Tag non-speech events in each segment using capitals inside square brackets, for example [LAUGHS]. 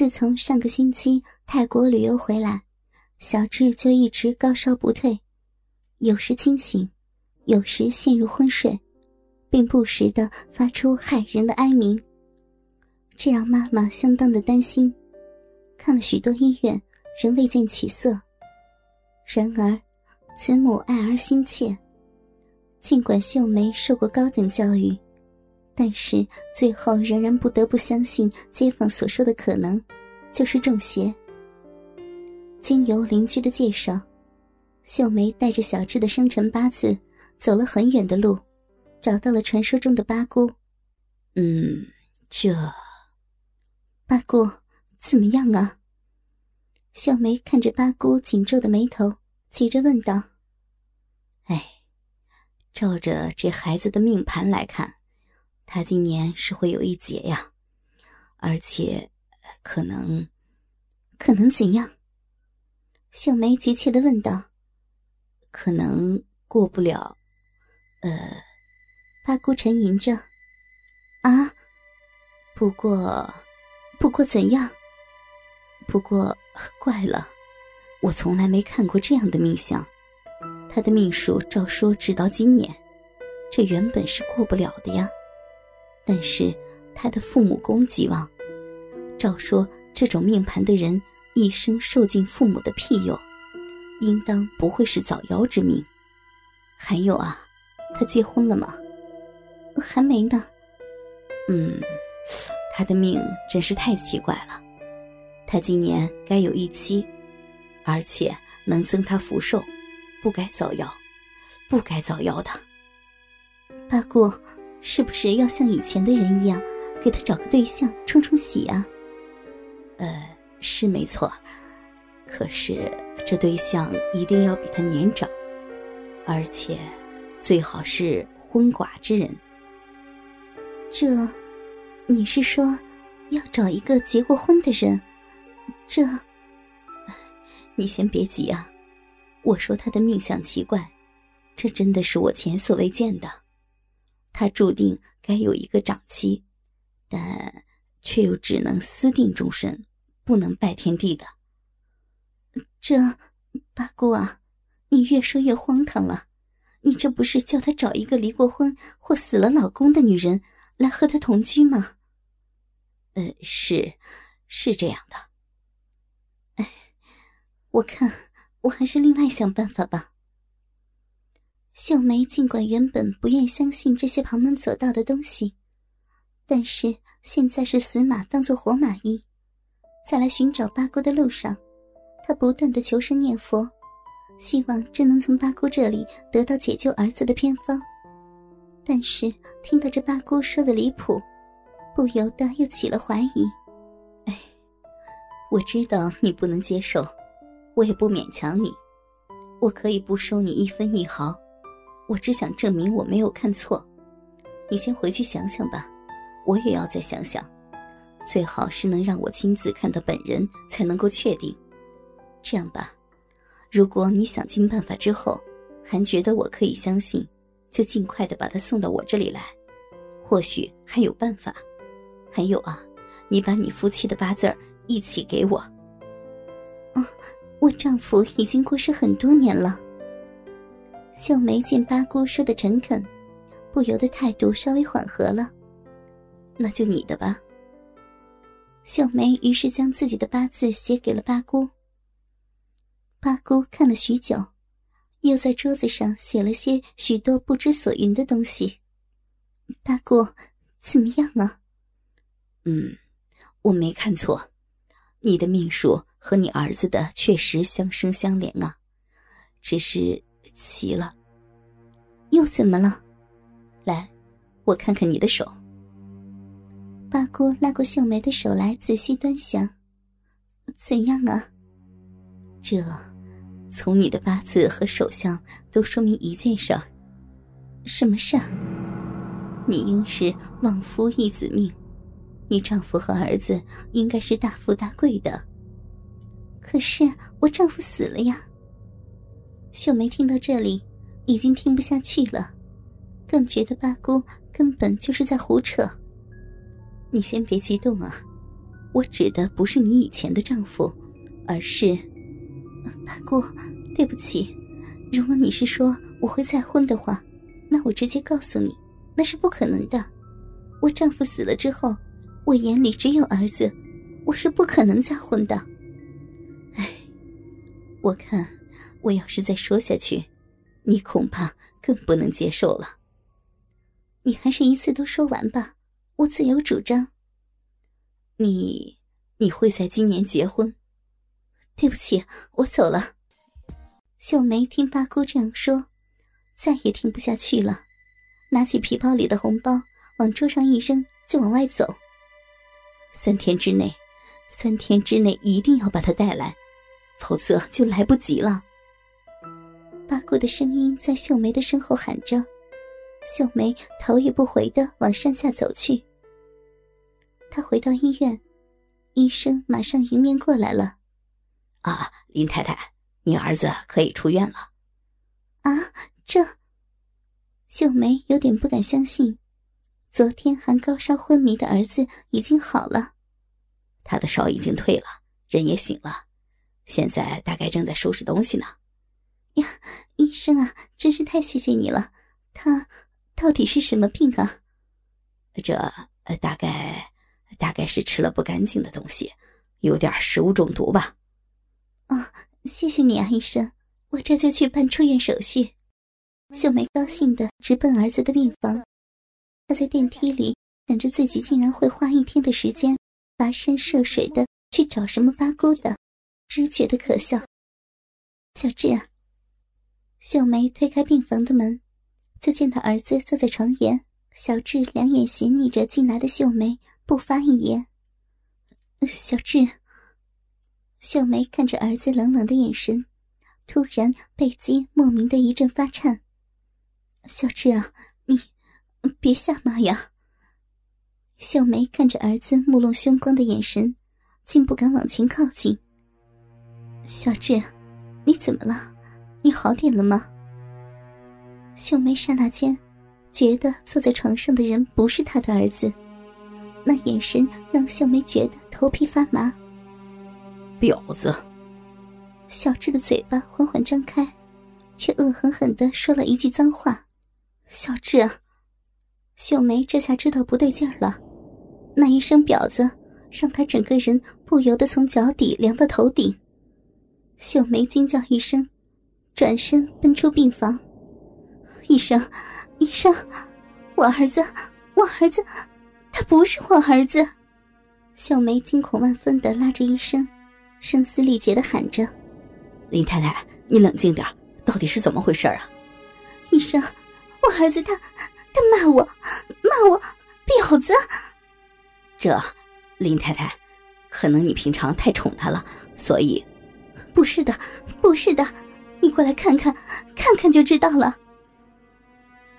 自从上个星期泰国旅游回来，小智就一直高烧不退，有时清醒，有时陷入昏睡，并不时的发出骇人的哀鸣。这让妈妈相当的担心，看了许多医院，仍未见起色。然而，慈母爱儿心切。尽管秀梅受过高等教育，但是最后仍然不得不相信街坊所说的可能，就是中邪。经由邻居的介绍，秀梅带着小智的生辰八字走了很远的路，找到了传说中的八姑。嗯，这八姑怎么样啊？秀梅看着八姑紧皱的眉头，急着问道：“哎。”照着这孩子的命盘来看，他今年是会有一劫呀，而且可能，可能怎样？小梅急切的问道。可能过不了。呃，八姑沉吟着。啊，不过，不过怎样？不过怪了，我从来没看过这样的命相。他的命数照说直到今年，这原本是过不了的呀。但是他的父母宫极旺，照说这种命盘的人一生受尽父母的庇佑，应当不会是早夭之命。还有啊，他结婚了吗？还没呢。嗯，他的命真是太奇怪了。他今年该有一妻，而且能增他福寿。不该早夭，不该早夭的。八姑，是不是要像以前的人一样，给他找个对象冲冲喜啊？呃，是没错，可是这对象一定要比他年长，而且最好是婚寡之人。这，你是说要找一个结过婚的人？这，你先别急啊。我说他的命相奇怪，这真的是我前所未见的。他注定该有一个长妻，但却又只能私定终身，不能拜天地的。这八姑啊，你越说越荒唐了。你这不是叫他找一个离过婚或死了老公的女人来和他同居吗？呃，是，是这样的。哎，我看。我还是另外想办法吧。秀梅尽管原本不愿相信这些旁门左道的东西，但是现在是死马当做活马医，在来寻找八姑的路上，她不断的求神念佛，希望真能从八姑这里得到解救儿子的偏方。但是听到这八姑说的离谱，不由得又起了怀疑。哎，我知道你不能接受。我也不勉强你，我可以不收你一分一毫，我只想证明我没有看错。你先回去想想吧，我也要再想想，最好是能让我亲自看到本人才能够确定。这样吧，如果你想尽办法之后还觉得我可以相信，就尽快的把他送到我这里来，或许还有办法。还有啊，你把你夫妻的八字一起给我。嗯。我丈夫已经过世很多年了。秀梅见八姑说的诚恳，不由得态度稍微缓和了。那就你的吧。秀梅于是将自己的八字写给了八姑。八姑看了许久，又在桌子上写了些许多不知所云的东西。八姑，怎么样啊？嗯，我没看错，你的命数。和你儿子的确实相生相连啊，只是奇了。又怎么了？来，我看看你的手。八姑拉过秀梅的手来，仔细端详。怎样啊？这，从你的八字和手相都说明一件事儿。什么事儿？你应是旺夫益子命，你丈夫和儿子应该是大富大贵的。可是我丈夫死了呀。秀梅听到这里，已经听不下去了，更觉得八姑根本就是在胡扯。你先别激动啊，我指的不是你以前的丈夫，而是……八姑，对不起。如果你是说我会再婚的话，那我直接告诉你，那是不可能的。我丈夫死了之后，我眼里只有儿子，我是不可能再婚的。唉，我看我要是再说下去，你恐怕更不能接受了。你还是一次都说完吧，我自有主张。你你会在今年结婚？对不起，我走了。秀梅听八姑这样说，再也听不下去了，拿起皮包里的红包往桌上一扔，就往外走。三天之内，三天之内一定要把他带来，否则就来不及了。八姑的声音在秀梅的身后喊着，秀梅头也不回的往山下走去。她回到医院，医生马上迎面过来了。啊，林太太，你儿子可以出院了。啊，这……秀梅有点不敢相信，昨天还高烧昏迷的儿子已经好了。他的烧已经退了，人也醒了，现在大概正在收拾东西呢。呀，医生啊，真是太谢谢你了。他到底是什么病啊？这大概……大概是吃了不干净的东西，有点食物中毒吧。哦，谢谢你啊，医生，我这就去办出院手续。秀梅高兴的直奔儿子的病房。她在电梯里想着自己竟然会花一天的时间，跋山涉水的去找什么八姑的，只觉得可笑。小智啊，秀梅推开病房的门，就见到儿子坐在床沿。小智两眼斜睨着进来的秀梅。不发一言。小智，秀梅看着儿子冷冷的眼神，突然背脊莫名的一阵发颤。小智啊，你别吓妈呀！秀梅看着儿子目露凶光的眼神，竟不敢往前靠近。小智，你怎么了？你好点了吗？秀梅刹那间觉得坐在床上的人不是她的儿子。那眼神让秀梅觉得头皮发麻。婊子！小智的嘴巴缓缓张开，却恶狠狠的说了一句脏话：“小智！”秀梅这下知道不对劲儿了，那一声“婊子”让她整个人不由得从脚底凉到头顶。秀梅惊叫一声，转身奔出病房。医生，医生，我儿子，我儿子。他不是我儿子，小梅惊恐万分的拉着医生，声嘶力竭的喊着：“林太太，你冷静点，到底是怎么回事啊？”医生，我儿子他他骂我，骂我婊子。这，林太太，可能你平常太宠他了，所以……不是的，不是的，你过来看看，看看就知道了。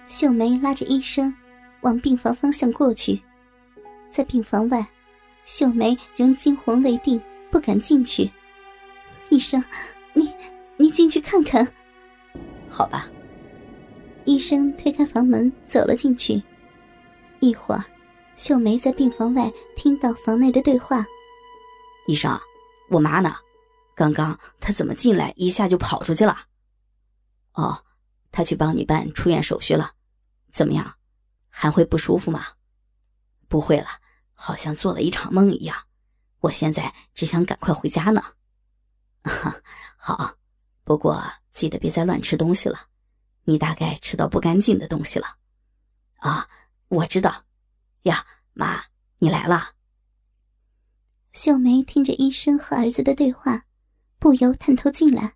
秀梅拉着医生往病房方向过去。在病房外，秀梅仍惊魂未定，不敢进去。医生，你你进去看看。好吧。医生推开房门走了进去。一会儿，秀梅在病房外听到房内的对话：“医生，我妈呢？刚刚他怎么进来一下就跑出去了？”“哦，他去帮你办出院手续了。怎么样？还会不舒服吗？”“不会了。”好像做了一场梦一样，我现在只想赶快回家呢。[LAUGHS] 好，不过记得别再乱吃东西了，你大概吃到不干净的东西了。啊，我知道。呀，妈，你来了。秀梅听着医生和儿子的对话，不由探头进来，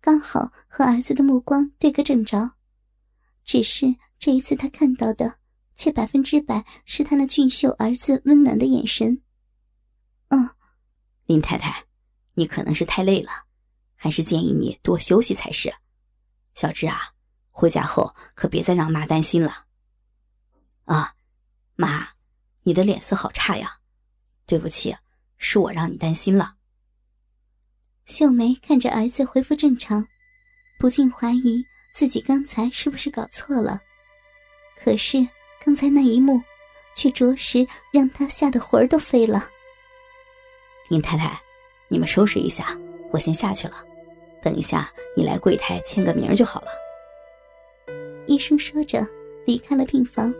刚好和儿子的目光对个正着。只是这一次，他看到的。却百分之百是他那俊秀儿子温暖的眼神。嗯，林太太，你可能是太累了，还是建议你多休息才是。小志啊，回家后可别再让妈担心了。啊，妈，你的脸色好差呀，对不起，是我让你担心了。秀梅看着儿子恢复正常，不禁怀疑自己刚才是不是搞错了。可是。刚才那一幕，却着实让她吓得魂儿都飞了。林太太，你们收拾一下，我先下去了。等一下，你来柜台签个名就好了。医生说着，离开了病房。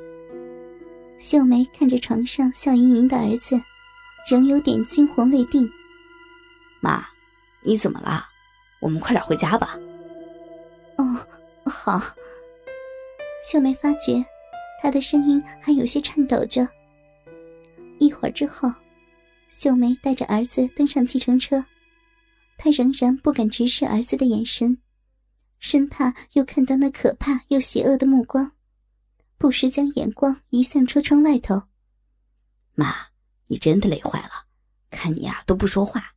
秀梅看着床上笑盈盈的儿子，仍有点惊魂未定。妈，你怎么了？我们快点回家吧。哦，好。秀梅发觉，她的声音还有些颤抖着。一会儿之后，秀梅带着儿子登上计程车。她仍然不敢直视儿子的眼神，生怕又看到那可怕又邪恶的目光，不时将眼光移向车窗外头。妈，你真的累坏了，看你啊都不说话。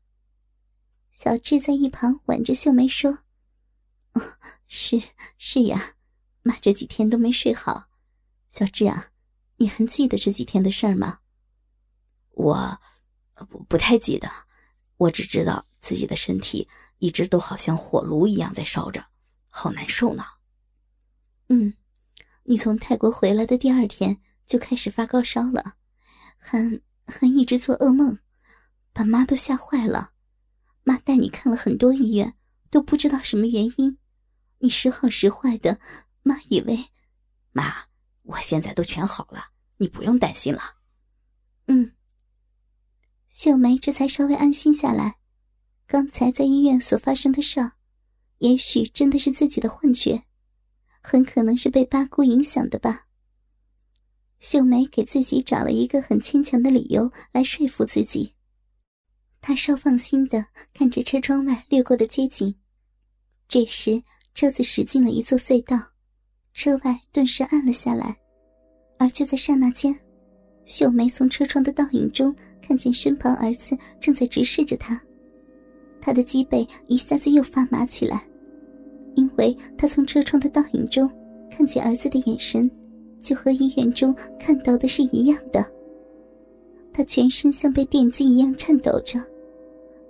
小智在一旁挽着秀梅说：“ [LAUGHS] 哦，是是呀，妈这几天都没睡好。小智啊，你还记得这几天的事儿吗？”我不不太记得，我只知道。自己的身体一直都好像火炉一样在烧着，好难受呢。嗯，你从泰国回来的第二天就开始发高烧了，还还一直做噩梦，把妈都吓坏了。妈带你看了很多医院，都不知道什么原因。你时好时坏的，妈以为……妈，我现在都全好了，你不用担心了。嗯，秀梅这才稍微安心下来。刚才在医院所发生的事，也许真的是自己的幻觉，很可能是被八姑影响的吧。秀梅给自己找了一个很牵强的理由来说服自己。她稍放心的看着车窗外掠过的街景。这时，车子驶进了一座隧道，车外顿时暗了下来。而就在刹那间，秀梅从车窗的倒影中看见身旁儿子正在直视着她。他的脊背一下子又发麻起来，因为他从车窗的倒影中看见儿子的眼神，就和医院中看到的是一样的。他全身像被电击一样颤抖着，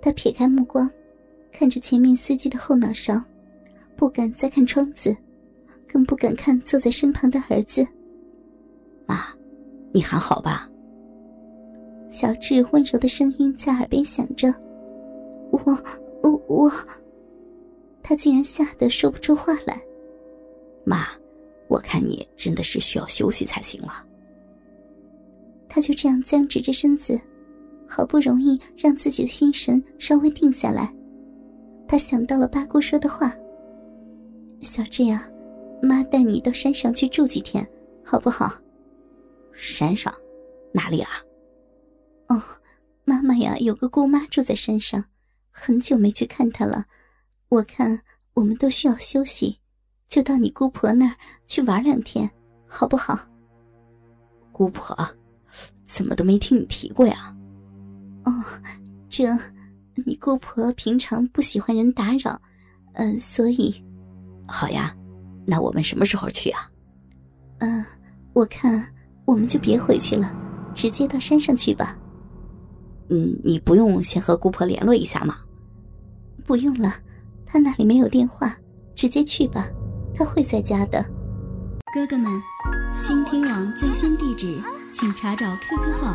他撇开目光，看着前面司机的后脑勺，不敢再看窗子，更不敢看坐在身旁的儿子。妈，你还好吧？小智温柔的声音在耳边响着。我我我，他竟然吓得说不出话来。妈，我看你真的是需要休息才行了。他就这样僵直着身子，好不容易让自己的心神稍微定下来。他想到了八姑说的话：“小志呀，妈带你到山上去住几天，好不好？”山上，哪里啊？哦，妈妈呀，有个姑妈住在山上。很久没去看她了，我看我们都需要休息，就到你姑婆那儿去玩两天，好不好？姑婆，怎么都没听你提过呀？哦，这，你姑婆平常不喜欢人打扰，嗯，所以，好呀，那我们什么时候去啊？嗯，我看我们就别回去了，直接到山上去吧。嗯，你不用先和姑婆联络一下吗？不用了，她那里没有电话，直接去吧，她会在家的。哥哥们，倾听网最新地址，请查找 QQ 号